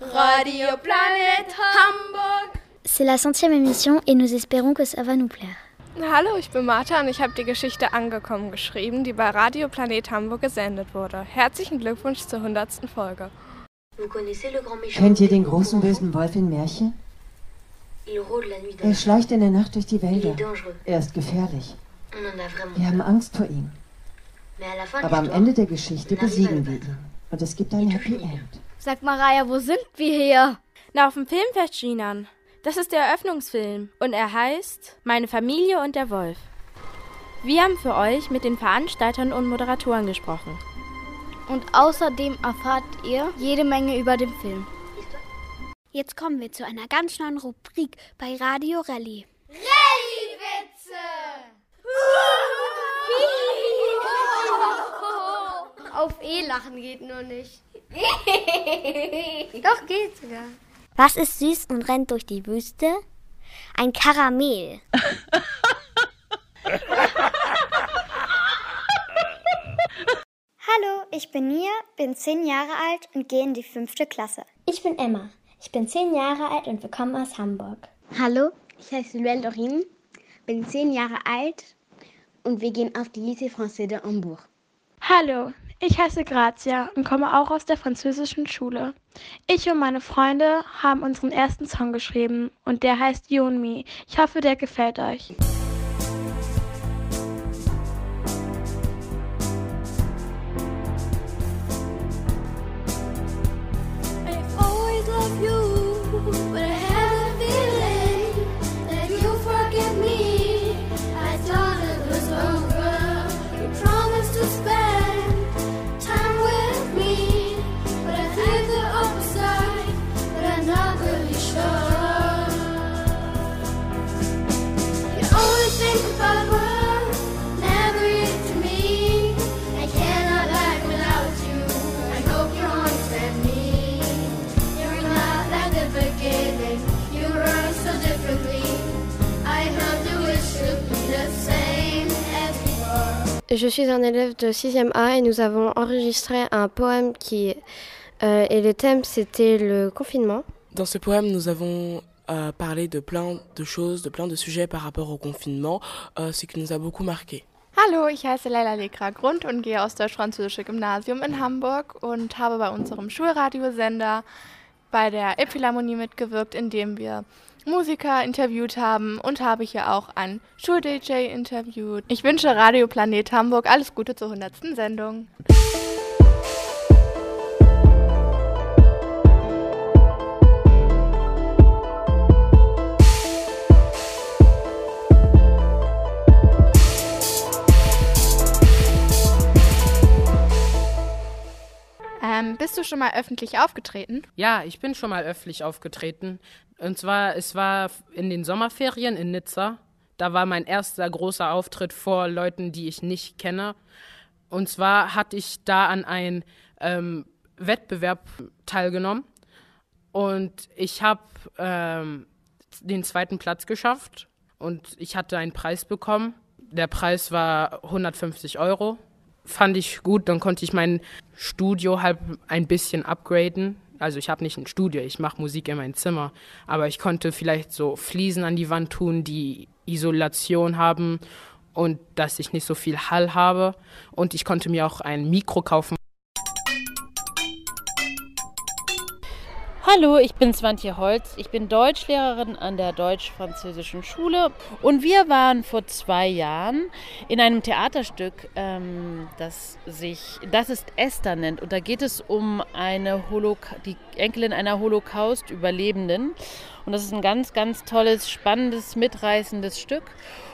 Radio Planet Hamburg. C'est la centième émission et nous espérons que ça va nous plaire. Hallo, ich bin Martha und ich habe die Geschichte Angekommen geschrieben, die bei Radio Planet Hamburg gesendet wurde. Herzlichen Glückwunsch zur 100. Folge. Kennt ihr den großen bösen Wolf in Märchen? Er schleicht in der Nacht durch die Wälder. Er ist gefährlich. Wir haben Angst vor ihm. Aber am Ende der Geschichte besiegen wir ihn. Und es gibt ein Happy End. Sag mal, Raya, wo sind wir hier? Na, auf dem Filmfest Chinan. Das ist der Eröffnungsfilm und er heißt Meine Familie und der Wolf. Wir haben für euch mit den Veranstaltern und Moderatoren gesprochen. Und außerdem erfahrt ihr jede Menge über den Film. Jetzt kommen wir zu einer ganz neuen Rubrik bei Radio Rallye. Rallye-Witze! Auf E lachen geht nur nicht. Doch, geht sogar. Was ist süß und rennt durch die Wüste? Ein Karamell. Hallo, ich bin Nia, bin zehn Jahre alt und gehe in die fünfte Klasse. Ich bin Emma. Ich bin zehn Jahre alt und wir kommen aus Hamburg. Hallo, ich heiße Luelle Dorin, bin zehn Jahre alt und wir gehen auf die Lycée Français de Hambourg. Hallo, ich heiße Grazia und komme auch aus der französischen Schule. Ich und meine Freunde haben unseren ersten Song geschrieben und der heißt You and Me. Ich hoffe, der gefällt euch. Je suis un élève de 6e A et nous avons enregistré un poème qui euh, et le thème c'était le confinement. Dans ce poème, nous avons euh, parlé de plein de choses, de plein de sujets par rapport au confinement, euh, ce qui nous a beaucoup marqué. Hallo, ich heiße Leila Lekra Grund und gehe aus Deutsch-Französische Gymnasium in Hamburg und habe bei unserem Schulradiosender bei der Elbphilharmonie mitgewirkt, indem wir Musiker interviewt haben und habe hier auch einen Schul-DJ interviewt. Ich wünsche Radio Planet Hamburg alles Gute zur 100. Sendung. Ähm, bist du schon mal öffentlich aufgetreten? Ja, ich bin schon mal öffentlich aufgetreten. Und zwar, es war in den Sommerferien in Nizza. Da war mein erster großer Auftritt vor Leuten, die ich nicht kenne. Und zwar hatte ich da an einem ähm, Wettbewerb teilgenommen. Und ich habe ähm, den zweiten Platz geschafft. Und ich hatte einen Preis bekommen. Der Preis war 150 Euro. Fand ich gut, dann konnte ich mein Studio halt ein bisschen upgraden. Also ich habe nicht ein Studio, ich mache Musik in meinem Zimmer, aber ich konnte vielleicht so Fliesen an die Wand tun, die Isolation haben und dass ich nicht so viel Hall habe. Und ich konnte mir auch ein Mikro kaufen. Hallo, ich bin Swantje Holz. Ich bin Deutschlehrerin an der Deutsch-Französischen Schule. Und wir waren vor zwei Jahren in einem Theaterstück, ähm, das sich Das ist Esther nennt. Und da geht es um eine Holoca die Enkelin einer Holocaust-Überlebenden. Und das ist ein ganz, ganz tolles, spannendes, mitreißendes Stück.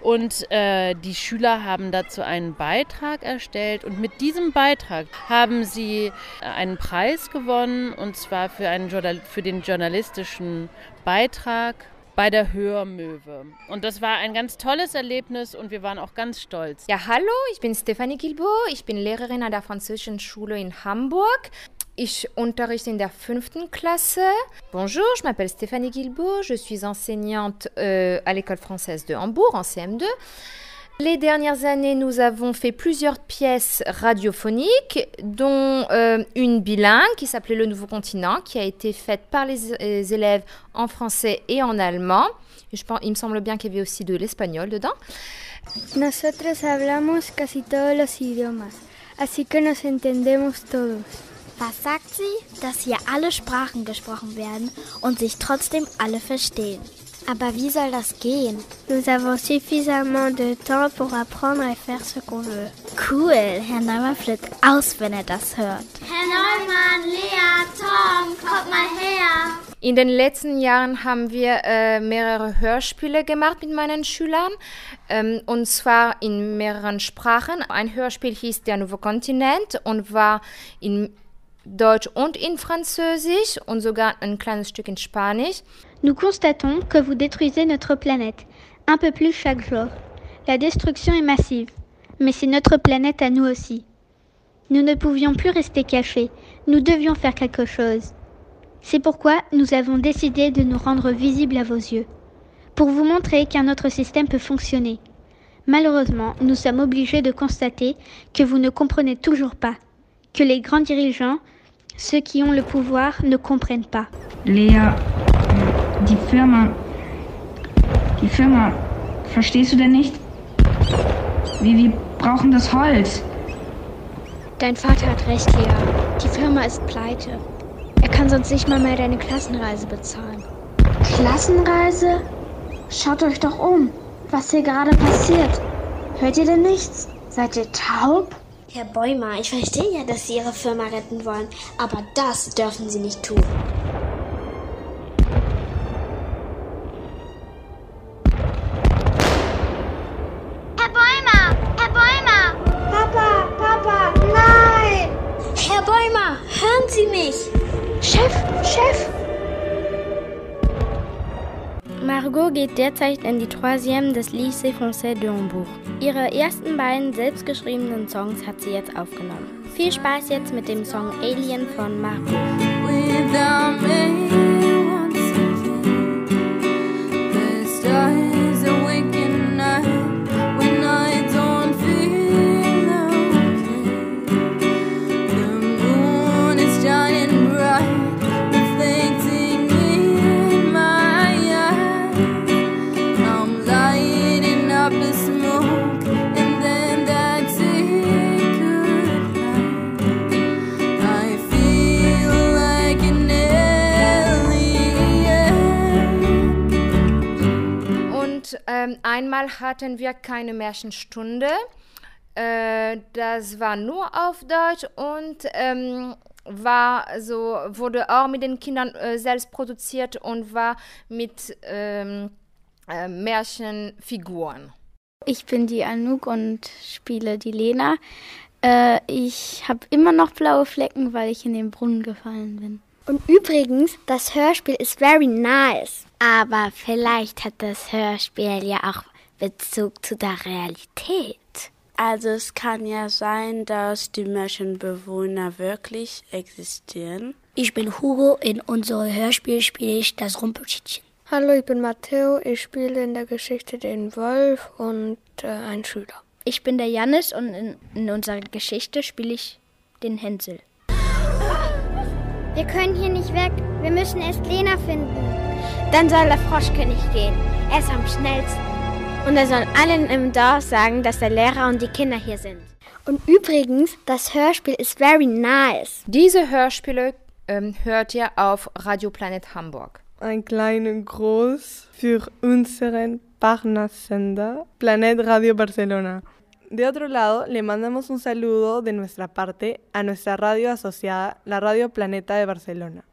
Und äh, die Schüler haben dazu einen Beitrag erstellt. Und mit diesem Beitrag haben sie äh, einen Preis gewonnen, und zwar für, einen für den journalistischen Beitrag bei der Hörmöwe. Und das war ein ganz tolles Erlebnis und wir waren auch ganz stolz. Ja, hallo, ich bin Stefanie Gilbourg. Ich bin Lehrerin an der Französischen Schule in Hamburg. Ich unterrichte in der fünften Klasse. Bonjour, je m'appelle Stéphanie Guilbault, je suis enseignante euh, à l'école française de Hambourg en CM2. Les dernières années, nous avons fait plusieurs pièces radiophoniques, dont euh, une bilingue qui s'appelait Le Nouveau Continent, qui a été faite par les, les élèves en français et en allemand. Je pense, il me semble bien qu'il y avait aussi de l'espagnol dedans. Nosotros hablamos casi todos los idiomas, así que nos entendemos todos. Was sagt sie? Dass hier alle Sprachen gesprochen werden und sich trotzdem alle verstehen. Aber wie soll das gehen? Nous avons suffisamment de temps pour apprendre et faire ce qu'on veut. Cool, Herr Neumann flippt aus, wenn er das hört. Herr Neumann, Lea, Tom, kommt mal her. In den letzten Jahren haben wir äh, mehrere Hörspiele gemacht mit meinen Schülern, ähm, und zwar in mehreren Sprachen. Ein Hörspiel hieß Der Nouveau Kontinent und war in Nous constatons que vous détruisez notre planète, un peu plus chaque jour. La destruction est massive, mais c'est notre planète à nous aussi. Nous ne pouvions plus rester cachés, nous devions faire quelque chose. C'est pourquoi nous avons décidé de nous rendre visibles à vos yeux, pour vous montrer qu'un autre système peut fonctionner. Malheureusement, nous sommes obligés de constater que vous ne comprenez toujours pas, que les grands dirigeants, ceux qui ont le pouvoir, ne comprennent pas. Lea, die Firma. Die Firma. Verstehst du denn nicht? Wir, wir brauchen das Holz. Dein Vater hat recht, Lea. Die Firma ist pleite. Er kann sonst nicht mal mehr deine Klassenreise bezahlen. Klassenreise? Schaut euch doch um, was hier gerade passiert. Hört ihr denn nichts? Seid ihr taub? Herr Bäumer, ich verstehe ja, dass Sie Ihre Firma retten wollen, aber das dürfen Sie nicht tun. Herr Bäumer! Herr Bäumer! Papa! Papa! Nein! Herr Bäumer, hören Sie mich! Chef! Chef! Margot geht derzeit in die Troisième des Lycée Français de Hambourg. Ihre ersten beiden selbstgeschriebenen Songs hat sie jetzt aufgenommen. Viel Spaß jetzt mit dem Song Alien von Margot. Einmal hatten wir keine Märchenstunde. Äh, das war nur auf Deutsch und ähm, war so, wurde auch mit den Kindern äh, selbst produziert und war mit ähm, äh, Märchenfiguren. Ich bin die Anouk und spiele die Lena. Äh, ich habe immer noch blaue Flecken, weil ich in den Brunnen gefallen bin. Und übrigens, das Hörspiel ist very nice. Aber vielleicht hat das Hörspiel ja auch Bezug zu der Realität. Also es kann ja sein, dass die Märchenbewohner wirklich existieren. Ich bin Hugo, in unserem Hörspiel spiele ich das Rumpelstilzchen. Hallo, ich bin Matteo, ich spiele in der Geschichte den Wolf und äh, einen Schüler. Ich bin der Jannis und in, in unserer Geschichte spiele ich den Hänsel. Wir können hier nicht weg. Wir müssen erst Lena finden. Dann soll der Froschkönig gehen. Er ist am schnellsten. Und er soll allen im Dorf sagen, dass der Lehrer und die Kinder hier sind. Und übrigens, das Hörspiel ist very nice. Diese Hörspiele ähm, hört ihr auf Radio Planet Hamburg. Ein kleiner Groß für unseren Partnersender Planet Radio Barcelona. De otro lado, le mandamos un saludo de nuestra parte a nuestra radio asociada, la Radio Planeta de Barcelona.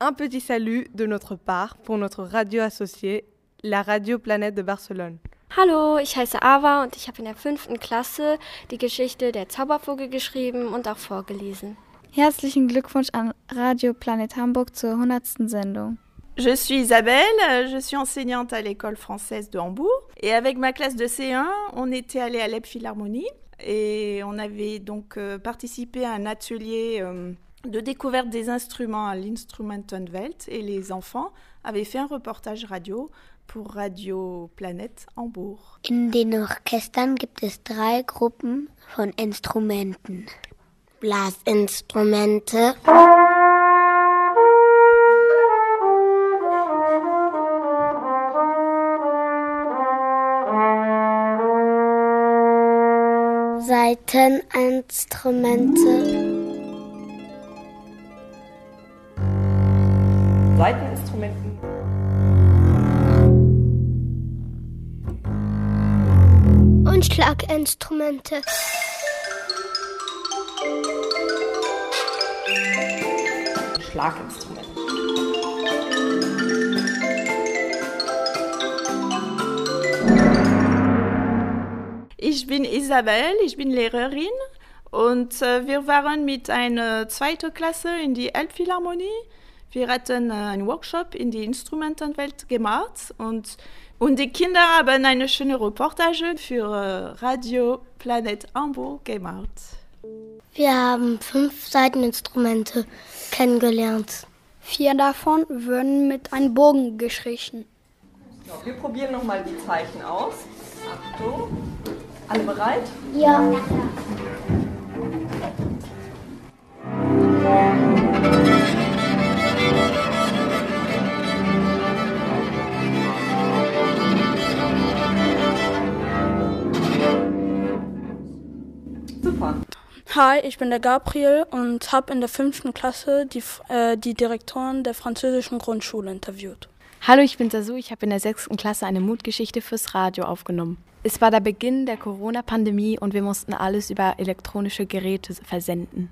Un petit salut de notre part pour notre radio associée, la Radio Planète de Barcelone. Hallo, ich heiße Ava und ich habe in der fünften Klasse die Geschichte der Zaubervogel geschrieben und auch vorgelesen. Herzlichen Glückwunsch an Radio Planet Hamburg zur 100. Sendung. Je suis Isabelle, je suis enseignante à l'école française de Hambourg. Et avec ma classe de C1, on était allé à l'Ep Philharmonie et on avait donc euh, participé à un atelier euh, de découverte des instruments à l'Instrumentenwelt et les enfants avaient fait un reportage radio pour Radio Planète Hambourg. In den Orchestern gibt es drei Gruppen von Instrumenten. Blasinstrumente, Saiteninstrumente, Saiteninstrumenten. und Schlaginstrumente. Schlaginstrument. Ich bin Isabel, ich bin Lehrerin und äh, wir waren mit einer zweiten Klasse in die Elbphilharmonie. Wir hatten äh, einen Workshop in die Instrumentenwelt gemacht und, und die Kinder haben eine schöne Reportage für äh, Radio Planet Hamburg gemacht. Wir haben fünf Saiteninstrumente kennengelernt. Vier davon würden mit einem Bogen gestrichen. So, wir probieren nochmal die Zeichen aus. Achtung. Alle bereit? Ja. Super. Hi, ich bin der Gabriel und habe in der fünften Klasse die, äh, die Direktorin der französischen Grundschule interviewt. Hallo, ich bin Sasu. Ich habe in der sechsten Klasse eine Mutgeschichte fürs Radio aufgenommen. Es war der Beginn der Corona-Pandemie und wir mussten alles über elektronische Geräte versenden.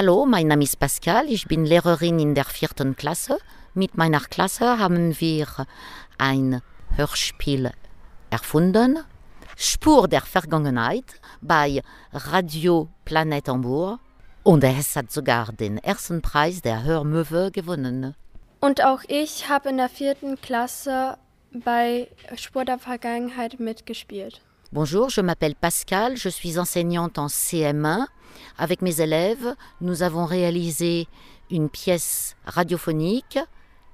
Hallo, mein Name ist Pascal, ich bin Lehrerin in der vierten Klasse. Mit meiner Klasse haben wir ein Hörspiel erfunden, Spur der Vergangenheit bei Radio Planet Hamburg und es hat sogar den ersten Preis der Hörmöwe gewonnen. Und auch ich habe in der vierten Klasse bei Spur der Vergangenheit mitgespielt. Bonjour, je m'appelle Pascal, je suis enseignante en CM1. Avec mes élèves, nous avons réalisé une pièce radiophonique,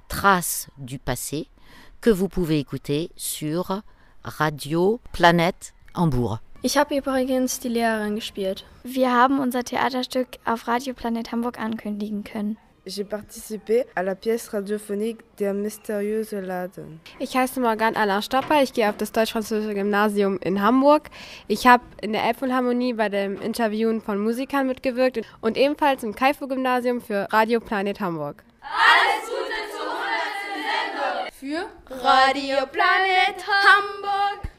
Traces du passé, que vous pouvez écouter sur Radio Planète Hambourg. Ich habe übrigens die Lehrerin gespielt. Wir haben unser Theaterstück auf Radio Planet Hamburg ankündigen können. J'ai participé à la pièce radiophonique Der mystériöse Laden. Ich heiße Morgan Alain Stopper, ich gehe auf das Deutsch-Französische Gymnasium in Hamburg. Ich habe in der Elbphilharmonie bei dem Interviewen von Musikern mitgewirkt und ebenfalls im Kaifu-Gymnasium für Radio Planet Hamburg. Alles Gute zur 100. Sendung Für Radio Planet Hamburg.